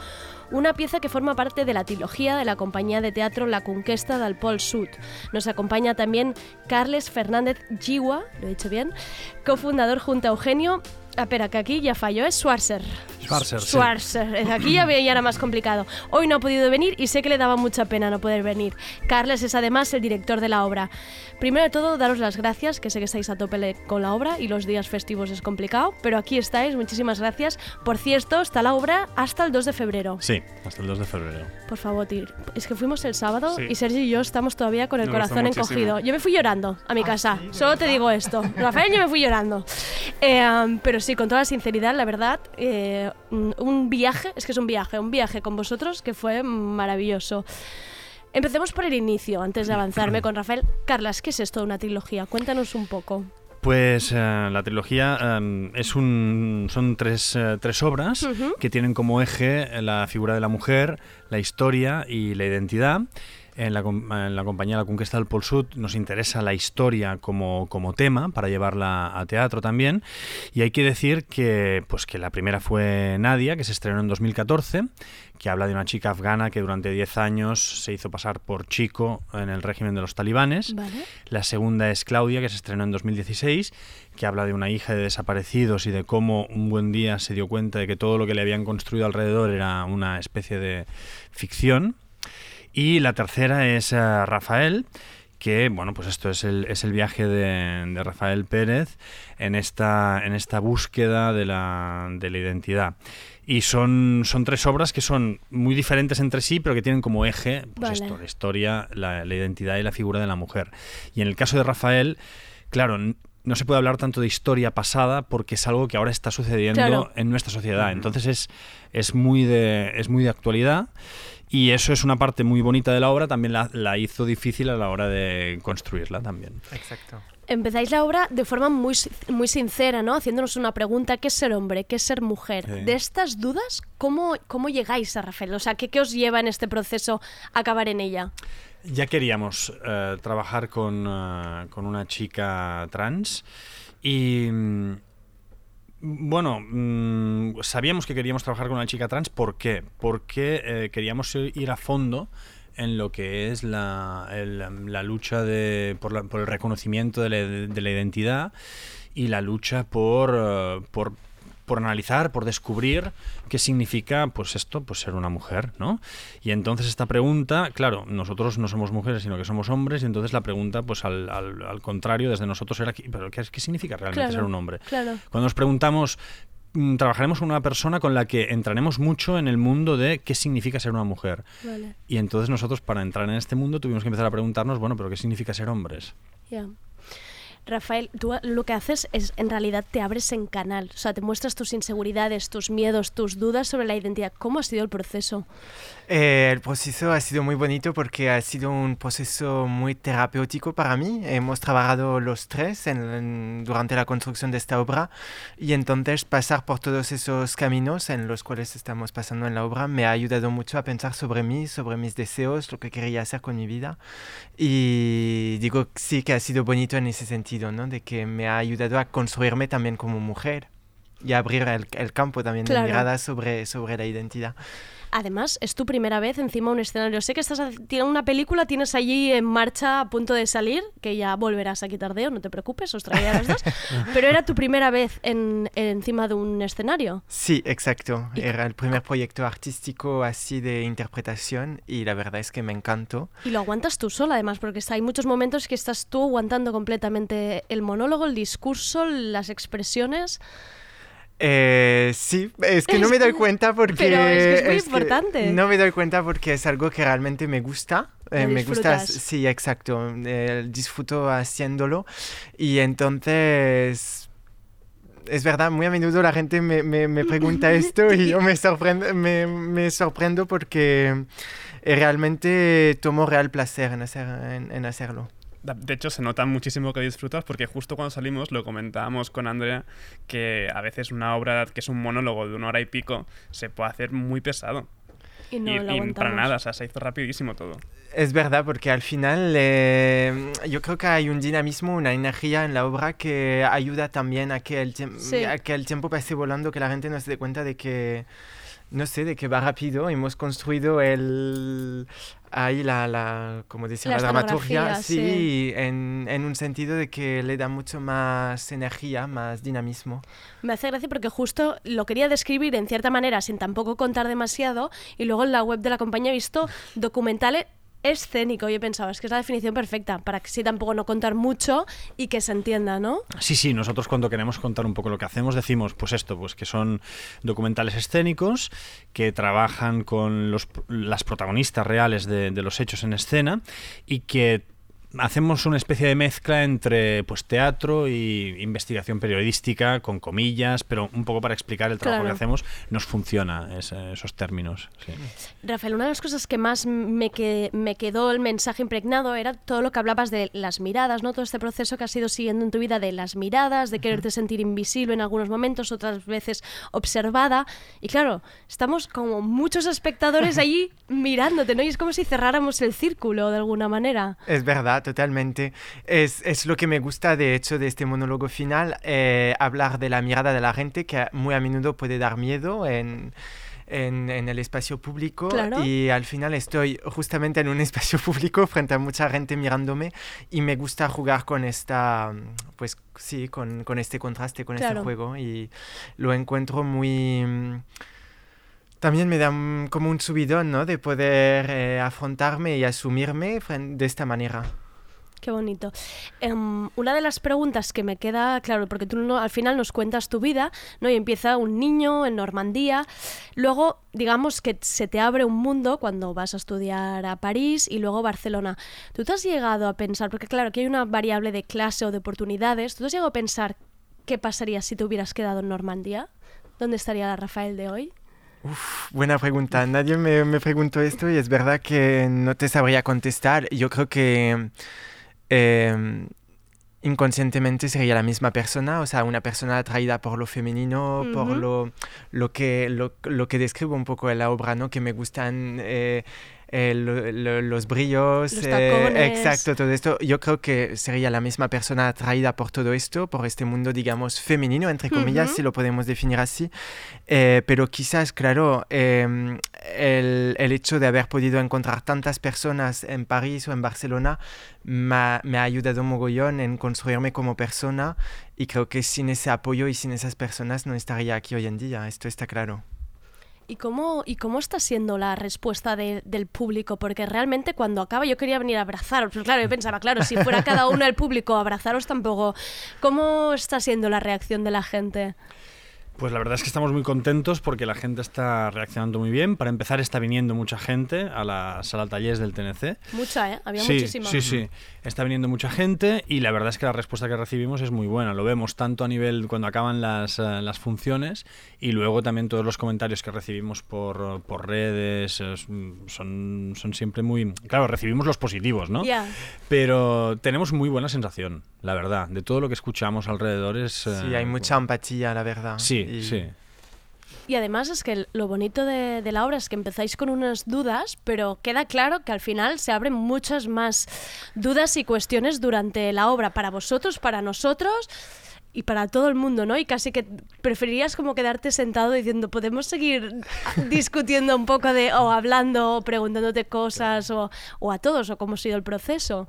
Speaker 2: Una pieza que forma parte de la trilogía de la compañía de teatro La Conquesta del Pol Sud. Nos acompaña también Carles Fernández Giwa, lo he dicho bien, cofundador junto a Eugenio. Ah, Espera, que aquí ya falló, es Schwarzer.
Speaker 8: Schwarzer, sí.
Speaker 2: Schwarzer. Aquí ya, ya era más complicado. Hoy no ha podido venir y sé que le daba mucha pena no poder venir. Carles es además el director de la obra. Primero de todo, daros las gracias, que sé que estáis a tope con la obra y los días festivos es complicado, pero aquí estáis, muchísimas gracias. Por cierto, está la obra hasta el 2 de febrero.
Speaker 8: Sí, hasta el 2 de febrero.
Speaker 2: Por favor, Tir. Es que fuimos el sábado
Speaker 4: Sí.
Speaker 2: y Sergio y yo estamos todavía con el corazón encogido. Yo me fui llorando a mi casa. Solo te digo esto. Rafael, yo me fui llorando. Eh, um, pero sí, con toda la sinceridad, la verdad, eh, un un viaje, es que es un viaje, un viaje con vosotros que fue maravilloso. Empecemos por el inicio, antes de avanzarme (clears throat) con Rafael. Carlas, ¿qué es esto de una trilogía? Cuéntanos un poco.
Speaker 8: Pues eh, la trilogía eh, es un, son tres, eh, tres obras que tienen como eje la figura de la mujer, la historia y la identidad. En la, com- en la compañía La Conquista del Pol Sud nos interesa la historia como, como tema para llevarla a teatro también. Y hay que decir que, pues, que la primera fue Nadia, que se estrenó en 2014, que habla de una chica afgana que durante 10 años se hizo pasar por chico en el régimen de los talibanes.
Speaker 2: Vale.
Speaker 8: La segunda es Claudia, que se estrenó en 2016, que habla de una hija de desaparecidos y de cómo un buen día se dio cuenta de que todo lo que le habían construido alrededor era una especie de ficción. Y la tercera es eh, Rafael, que bueno, pues esto es el, es el viaje de, de Rafael Pérez en esta, en esta búsqueda de la, de la identidad. Y son, son tres obras que son muy diferentes entre sí, pero que tienen como eje pues
Speaker 2: Vale.
Speaker 8: esto, la historia, la, la identidad y la figura de la mujer. Y en el caso de Rafael, claro, no se puede hablar tanto de historia pasada porque es algo que ahora está sucediendo
Speaker 2: Claro.
Speaker 8: en nuestra sociedad. Entonces es, es, muy de, es muy de actualidad. Y eso es una parte muy bonita de la obra, también la, la hizo difícil a la hora de construirla también.
Speaker 4: Exacto.
Speaker 2: Empezáis la obra de forma muy, muy sincera, ¿no? Haciéndonos una pregunta, ¿qué es ser hombre? ¿Qué es ser mujer?
Speaker 8: Sí.
Speaker 2: De estas dudas, ¿cómo, ¿cómo llegáis a Rafael? O sea, ¿qué, ¿qué os lleva en este proceso a acabar en ella?
Speaker 8: Ya queríamos eh, trabajar con, eh, con una chica trans y mm, bueno, mm, sabíamos que queríamos trabajar con una chica trans. ¿Por qué? Porque eh, queríamos ir a fondo en lo que es la, el- la lucha de, por, la- por el reconocimiento de la, de la identidad y la lucha por, eh, por, por analizar, por descubrir qué significa pues esto, pues ser una mujer, ¿no? Y entonces esta pregunta, claro, nosotros no somos mujeres, sino que somos hombres, y entonces la pregunta, pues al, al- al contrario, desde nosotros era, ¿pero qué, qué significa realmente
Speaker 2: Claro,
Speaker 8: ser un hombre?
Speaker 2: claro.
Speaker 8: Cuando nos preguntamos, trabajaremos con una persona con la que entraremos mucho en el mundo de qué significa ser una mujer.
Speaker 2: Vale,
Speaker 8: Y entonces nosotros para entrar en este mundo tuvimos que empezar a preguntarnos, bueno, pero ¿qué significa ser hombres?
Speaker 2: Rafael, tú lo que haces es, en realidad, te abres en canal. O sea, te muestras tus inseguridades, tus miedos, tus dudas sobre la identidad. ¿Cómo ha sido el proceso?
Speaker 9: Eh, el proceso ha sido muy bonito porque ha sido un proceso muy terapéutico para mí. Hemos trabajado los tres en- durante la construcción de esta obra y entonces pasar por todos esos caminos en los cuales estamos pasando en la obra me ha ayudado mucho a pensar sobre mí, sobre mis deseos, lo que quería hacer con mi vida. Y digo sí que ha sido bonito en ese sentido, ¿no? De que me ha ayudado a construirme también como mujer y a abrir el, el campo también
Speaker 2: Claro.
Speaker 9: de mirada sobre, sobre la identidad.
Speaker 2: Además, es tu primera vez encima de un escenario. Sé que estás hac- tiene una película, tienes allí en marcha a punto de salir, que ya volverás aquí tardeo, no te preocupes, os traeré a las dos. (laughs) Pero era tu primera vez en, encima de un escenario.
Speaker 9: Sí, exacto. Era el primer proyecto artístico así de interpretación y la verdad es que me encantó.
Speaker 2: Y lo aguantas tú sola, además, porque hay muchos momentos que estás tú aguantando completamente el monólogo, el discurso, las expresiones.
Speaker 9: Eh, sí, es que no me doy cuenta porque...
Speaker 2: Pero es que es muy importante.
Speaker 9: no me doy cuenta porque es algo que realmente me gusta. Eh, me gusta, sí, exacto. eh, disfruto haciéndolo y entonces... Es verdad, muy a menudo la gente me, me- me pregunta (laughs) esto y yo me sorprendo, me, me sorprendo porque eh, realmente tomo real placer en, hacer, en- en hacerlo.
Speaker 4: De hecho, se nota muchísimo que disfrutas porque justo cuando salimos lo comentábamos con Andrea que a veces una obra que es un monólogo de una hora y pico se puede hacer muy pesado.
Speaker 2: Y no
Speaker 4: y,
Speaker 2: lo
Speaker 4: y para nada, o sea, se hizo rapidísimo todo.
Speaker 9: Es verdad, porque al final eh, yo creo que hay un dinamismo, una energía en la obra que ayuda también a que el,
Speaker 2: Sí.
Speaker 9: a que el tiempo pase volando, que la gente no se dé cuenta de que, no sé, de que va rápido. Hemos construido el, ahí la, la como decía,
Speaker 2: La
Speaker 9: la, dramaturgia,
Speaker 2: escenografía,
Speaker 9: sí, En, en un sentido de que le da mucho más energía, más dinamismo.
Speaker 2: Me hace gracia porque justo lo quería describir en cierta manera sin tampoco contar demasiado y luego en la web de la compañía he visto documentales escénico. Yo pensaba, es que es la definición perfecta para que sí tampoco no contar mucho y que se entienda, ¿no?
Speaker 8: Sí, sí, nosotros cuando queremos contar un poco lo que hacemos decimos pues esto, pues que son documentales escénicos que trabajan con los, las protagonistas reales de, de los hechos en escena y que hacemos una especie de mezcla entre pues teatro y investigación periodística con comillas, pero un poco para explicar el trabajo
Speaker 2: Claro.
Speaker 8: que hacemos nos funciona ese- esos términos. sí.
Speaker 2: Rafael, una de las cosas que más me, que, me quedó el mensaje impregnado era todo lo que hablabas de las miradas, ¿no? Todo este proceso que has ido siguiendo en tu vida de las miradas, de quererte sentir invisible en algunos momentos, otras veces observada. Y claro, estamos como muchos espectadores (laughs) allí mirándote, ¿no? Y es como si cerráramos el círculo de alguna manera.
Speaker 9: Es verdad, totalmente. Es, es lo que me gusta, de hecho, de este monólogo final, eh, hablar de la mirada de la gente, que muy a menudo puede dar miedo en, en, en el espacio público.
Speaker 2: Claro.
Speaker 9: Y al final estoy justamente en un (laughs) espacio público frente a mucha gente mirándome y me gusta jugar con esta, pues sí, con, con este contraste, con
Speaker 2: Claro.
Speaker 9: este juego. Y lo encuentro muy... También me da como un subidón, ¿no? De poder eh, afrontarme y asumirme de esta manera.
Speaker 2: Qué bonito. Em, una de las preguntas que me queda, claro, porque tú no- al final nos cuentas tu vida, ¿no? Y empieza un niño en Normandía. Luego, digamos que se te abre un mundo cuando vas a estudiar a París y luego Barcelona. ¿Tú te has llegado a pensar, porque claro, aquí hay una variable de clase o de oportunidades, ¿tú te has llegado a pensar qué pasaría si te hubieras quedado en Normandía? ¿Dónde estaría la Rafael de hoy?
Speaker 9: Buena pregunta. Nadie me, me preguntó esto y es verdad que no te sabría contestar. Yo creo que eh, inconscientemente sería la misma persona, o sea, una persona atraída por lo femenino, por lo, lo, que, lo, lo que describo un poco en la obra, ¿no? Que me gustan eh, eh, lo- lo- los brillos,
Speaker 2: Los
Speaker 9: eh, exacto, todo esto. Yo creo que sería la misma persona atraída por todo esto, por este mundo, digamos, femenino, entre comillas,
Speaker 2: Ujú.
Speaker 9: si lo podemos definir así. Eh, pero quizás, claro, eh, el, el hecho de haber podido encontrar tantas personas en París o en Barcelona me ha, me ha ayudado mogollón en construirme como persona y creo que sin ese apoyo y sin esas personas no estaría aquí hoy en día, esto está claro.
Speaker 2: ¿Y cómo, ¿Y cómo está siendo la respuesta de- del público? Porque realmente cuando acaba yo quería venir a abrazaros. Pero claro, yo pensaba, claro, si fuera cada uno el público abrazaros tampoco. ¿Cómo está siendo la reacción de la gente?
Speaker 8: Pues la verdad es que estamos muy contentos porque la gente está reaccionando muy bien. Para empezar, está viniendo mucha gente a la sala talleres del TNC.
Speaker 2: Mucha, ¿eh? Había
Speaker 8: sí,
Speaker 2: muchísima.
Speaker 8: Sí, sí. Está viniendo mucha gente y la verdad es que la respuesta que recibimos es muy buena. Lo vemos tanto a nivel cuando acaban las, eh, las funciones y luego también todos los comentarios que recibimos por, por redes es- son, son siempre muy... Claro, recibimos los positivos, ¿no?
Speaker 2: Ya.
Speaker 8: Pero tenemos muy buena sensación, la verdad. De todo lo que escuchamos alrededor es...
Speaker 9: Sí,
Speaker 8: eh,
Speaker 9: hay mucha empatía, la verdad.
Speaker 8: Sí,
Speaker 9: Y-
Speaker 8: sí.
Speaker 2: Y además es que lo bonito de, de la obra es que empezáis con unas dudas, pero queda claro que al final se abren muchas más dudas y cuestiones durante la obra, para vosotros, para nosotros y para todo el mundo, ¿no? Y casi que preferirías como quedarte sentado diciendo, podemos seguir discutiendo un poco de, o hablando, o preguntándote cosas, o, o a todos, o cómo ha sido el proceso.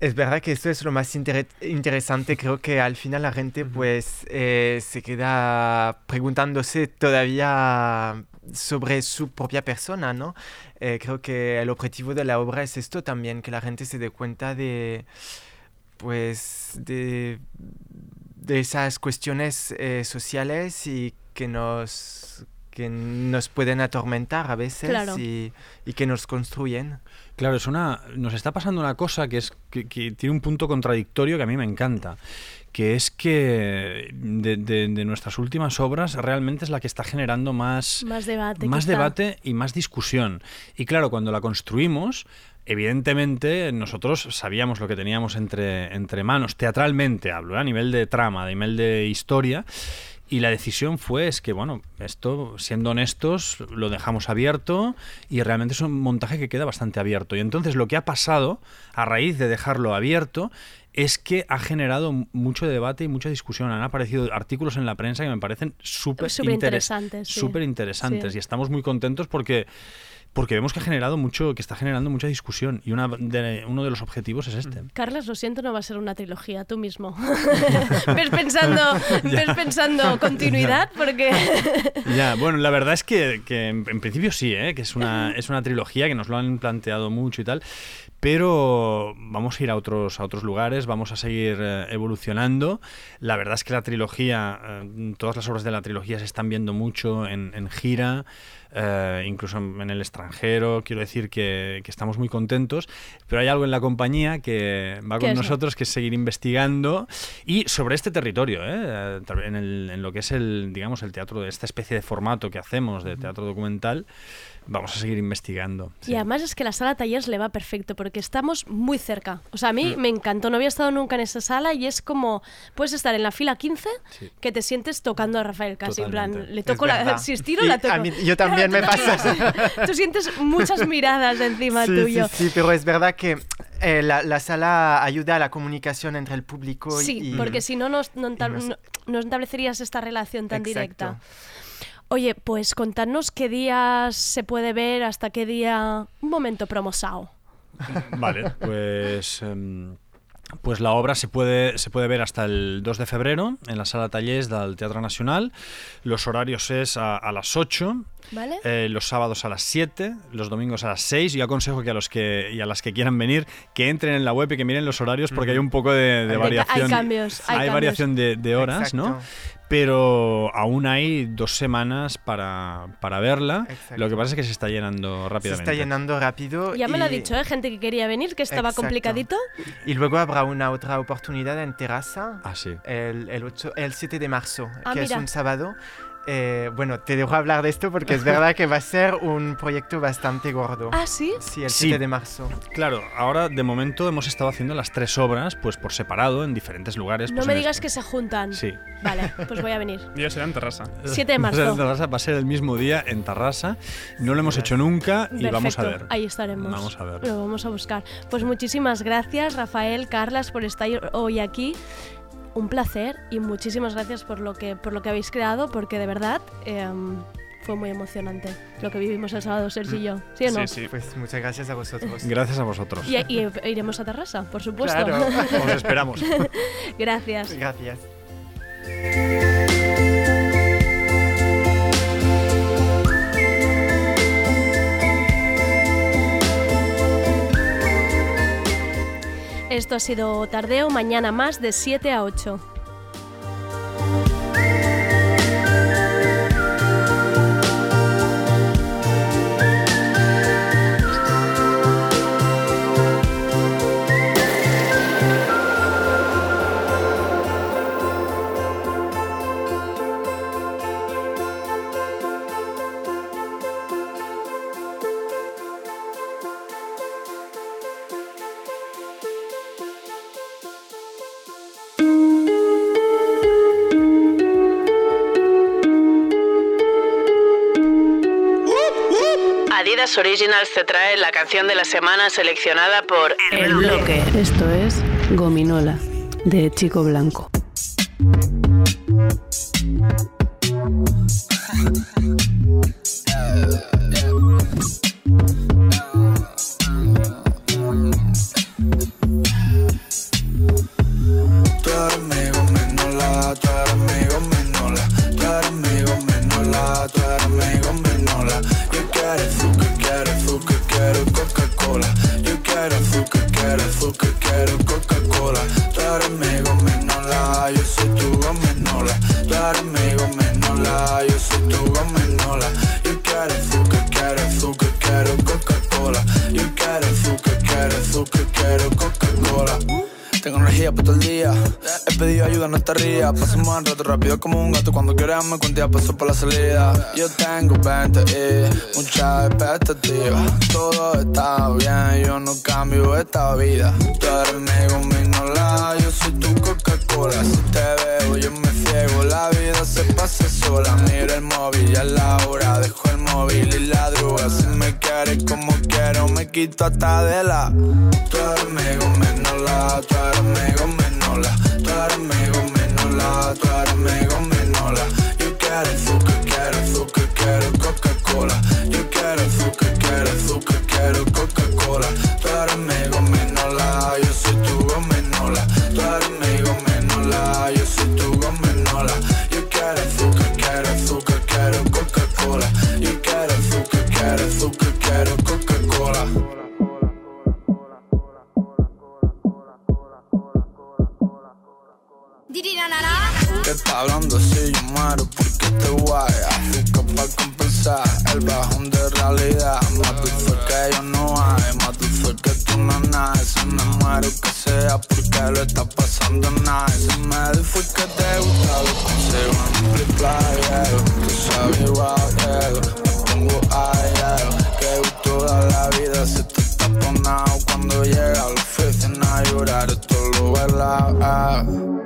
Speaker 9: Es verdad que esto es lo más intere- interesante. Creo que al final la gente pues eh, se queda preguntándose todavía sobre su propia persona, ¿no? Eh, creo que el objetivo de la obra es esto también, que la gente se dé cuenta de pues de, de esas cuestiones eh, sociales y que nos que nos pueden atormentar a veces
Speaker 2: Claro.
Speaker 9: y, y que nos construyen.
Speaker 8: Claro, es una, nos está pasando una cosa que, es, que, que tiene un punto contradictorio que a mí me encanta, que es que de, de- de nuestras últimas obras realmente es la que está generando más,
Speaker 2: Más debate.
Speaker 8: más
Speaker 2: quizá.
Speaker 8: debate y más discusión. Y claro, cuando la construimos, evidentemente nosotros sabíamos lo que teníamos entre, entre manos, teatralmente hablo, ¿eh? a nivel de trama, a nivel de historia. Y la decisión fue es que, bueno, esto, siendo honestos, lo dejamos abierto y realmente es un montaje que queda bastante abierto. Y entonces lo que ha pasado, a raíz de dejarlo abierto, es que ha generado mucho debate y mucha discusión. Han aparecido artículos en la prensa que me parecen súper
Speaker 2: Superinteresantes, sí.
Speaker 8: súper interesantes
Speaker 2: Sí.
Speaker 8: y estamos muy contentos porque porque vemos que ha generado mucho que está generando mucha discusión y una de- uno de los objetivos es este.
Speaker 2: Carlos, lo siento, no va a ser una trilogía, tú mismo. (laughs) ves pensando, (laughs) ves pensando (laughs) continuidad porque
Speaker 8: Ya, bueno, la verdad es que, que en, en principio sí, ¿eh? que es una, es una trilogía que nos lo han planteado mucho y tal, pero vamos a ir a otros, a otros lugares, vamos a seguir eh, evolucionando. La verdad es que la trilogía, eh, todas las obras de la trilogía se están viendo mucho en, en gira, eh, incluso en, el extranjero. Quiero decir que, que estamos muy contentos, pero hay algo en la compañía que va
Speaker 2: ¿Qué
Speaker 8: con nosotros, que es seguir investigando y sobre este territorio, ¿eh? en, el- en lo que es el, digamos, el teatro de esta especie de formato que hacemos de teatro documental, vamos a seguir investigando.
Speaker 2: Y además es que la sala talleres le va perfecto porque estamos muy cerca. O sea, a mí me encantó, no había estado nunca en esa sala y es como, puedes estar en la fila 15
Speaker 8: Sí.
Speaker 2: que te sientes tocando a Rafael casi, en plan, le
Speaker 9: Es
Speaker 2: toco la...
Speaker 9: verdad.
Speaker 2: Si estiro, la toco.
Speaker 9: a mí- yo también me (laughs) pasa.
Speaker 2: Tú sientes muchas miradas encima (laughs)
Speaker 9: sí,
Speaker 2: tuyo.
Speaker 9: Sí, sí, pero es verdad que eh, la, la sala ayuda a la comunicación entre el público y-
Speaker 2: Sí,
Speaker 9: y...
Speaker 2: porque si no, no, no, establecerías esta relación tan
Speaker 9: Exacto.
Speaker 2: directa. Oye, pues contadnos qué días se puede ver, hasta qué día... Un momento promosao.
Speaker 8: Vale, pues, em, pues la obra se puede, se puede ver hasta el 2 de febrero en la sala Tallers del Teatro Nacional. Los horarios es a, a las 8,
Speaker 2: ¿Vale?
Speaker 8: eh, los sábados a las 7, los domingos a las 6. Yo aconsejo que a los que y a las que quieran venir que entren en la web y que miren los horarios porque hay un poco de, de
Speaker 9: Hay-
Speaker 8: variación.
Speaker 2: hay cambios, hay cambios.
Speaker 8: variación de, de horas, ¿no? Pero aún hay dos semanas para, para verla.
Speaker 9: Exacto.
Speaker 8: Lo que pasa es que se está llenando
Speaker 9: Se
Speaker 8: rápidamente.
Speaker 9: está llenando rápido.
Speaker 2: Ya me lo ha dicho, ¿eh? Gente que quería venir, que estaba
Speaker 9: Exacto.
Speaker 2: complicadito.
Speaker 9: Y luego habrá una otra oportunidad en Terraza
Speaker 8: Ah, sí.
Speaker 9: el, el, 8 el 7 de marzo,
Speaker 2: Ah,
Speaker 9: que es un sábado. Eh, bueno, te dejo hablar de esto porque es verdad que va a ser un proyecto bastante gordo.
Speaker 2: Ah, sí.
Speaker 9: Sí, el
Speaker 8: Sí.
Speaker 9: 7 de marzo.
Speaker 8: Claro, ahora de momento hemos estado haciendo las tres obras pues por separado en diferentes lugares.
Speaker 2: No
Speaker 8: pues,
Speaker 2: me digas
Speaker 8: este-
Speaker 2: que se juntan.
Speaker 8: Sí.
Speaker 2: Vale, pues voy a venir. (laughs)
Speaker 4: Yo será en terraza.
Speaker 2: 7 de (laughs)
Speaker 8: ser en
Speaker 2: marzo.
Speaker 8: Tarrasa, va a ser el mismo día en Tarrasa. No lo hemos hecho nunca y vamos a
Speaker 2: Perfecto,
Speaker 8: ver.
Speaker 2: Ahí estaremos.
Speaker 8: Vamos a ver.
Speaker 2: Lo vamos a buscar. Pues muchísimas gracias, Rafael, Carlas, por estar hoy aquí. Un placer y muchísimas gracias por lo que, por lo que habéis creado, porque de verdad em, fue muy emocionante lo que vivimos el sábado, Sergio y yo. ¿Sí o no?
Speaker 4: Sí, sí.
Speaker 9: Pues muchas gracias a vosotros.
Speaker 8: Gracias a vosotros.
Speaker 2: Y, y iremos a Terrassa, por supuesto.
Speaker 9: Claro. (laughs)
Speaker 8: Os esperamos.
Speaker 2: gracias.
Speaker 9: Gracias.
Speaker 2: Esto ha sido Tardeo, mañana más de 7 a 8.
Speaker 10: Adidas Originals te trae la canción de la semana seleccionada por El Bloque.
Speaker 11: Esto es Gominola, de Chico Blanco.
Speaker 12: Pasamos un rato rápido como un gato. Cuando quieras me cuentas, paso por la salida. Yo tengo 20 y muchas expectativas. Todo está bien, yo no cambio esta vida. Tú eres mi gominola, yo soy tu Coca-Cola. Si te veo, yo me ciego. La vida se pasa sola. Mira el móvil, ya es la hora. Dejo el móvil y la droga. Si me quieres como quiero, me quito hasta de la. Tú eres mi gominola, tú eres mi gominola. Tú eres tú eres mi gominola. Yo quiero azúcar, quiero azúcar, quiero Coca-Cola. Yo que sea porque lo está pasando Si me dices que te gusta lo consigo en un playero Tú sabes igual que Me pongo aero Que gusto da la vida si te está ponado Cuando llega a la oficina a llorar Esto lo verdad